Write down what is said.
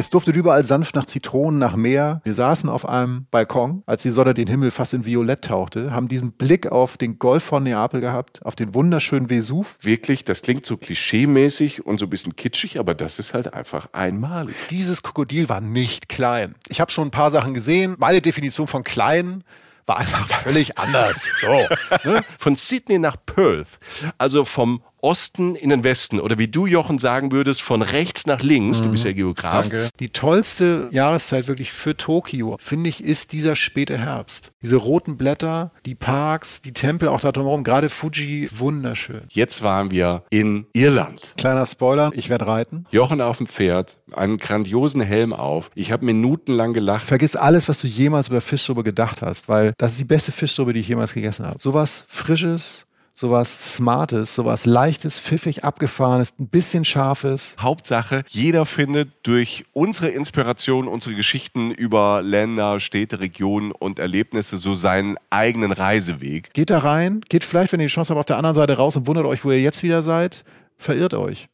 Es duftet überall sanft nach Zitronen, nach Meer. Wir saßen auf einem Balkon, als die Sonne den Himmel fast in Violett tauchte, haben diesen Blick auf den Golf von Neapel gehabt, auf den wunderschönen Vesuv. Wirklich, das klingt so klischeemäßig und so ein bisschen kitschig, aber das ist halt einfach einmalig. Dieses Krokodil war nicht klein. Ich habe schon ein paar Sachen gesehen. Meine Definition von klein war einfach völlig anders. So, ne? Von Sydney nach Perth, also vom Osten in den Westen oder wie du, Jochen, sagen würdest, von rechts nach links. Mhm. Du bist ja Geograf. Danke. Die tollste Jahreszeit wirklich für Tokio, finde ich, ist dieser späte Herbst. Diese roten Blätter, die Parks, die Tempel auch da drumherum, gerade Fuji, wunderschön. Jetzt waren wir in Irland. Kleiner Spoiler, ich werde reiten. Jochen auf dem Pferd, einen grandiosen Helm auf. Ich habe minutenlang gelacht. Vergiss alles, was du jemals über Fischsuppe gedacht hast, weil das ist die beste Fischsuppe, die ich jemals gegessen habe. Sowas Frisches, sowas Smartes, sowas Leichtes, pfiffig, abgefahrenes, ein bisschen Scharfes. Hauptsache, jeder findet durch unsere Inspiration, unsere Geschichten über Länder, Städte, Regionen und Erlebnisse so seinen eigenen Reiseweg. Geht da rein, geht vielleicht, wenn ihr die Chance habt, auf der anderen Seite raus und wundert euch, wo ihr jetzt wieder seid. Verirrt euch.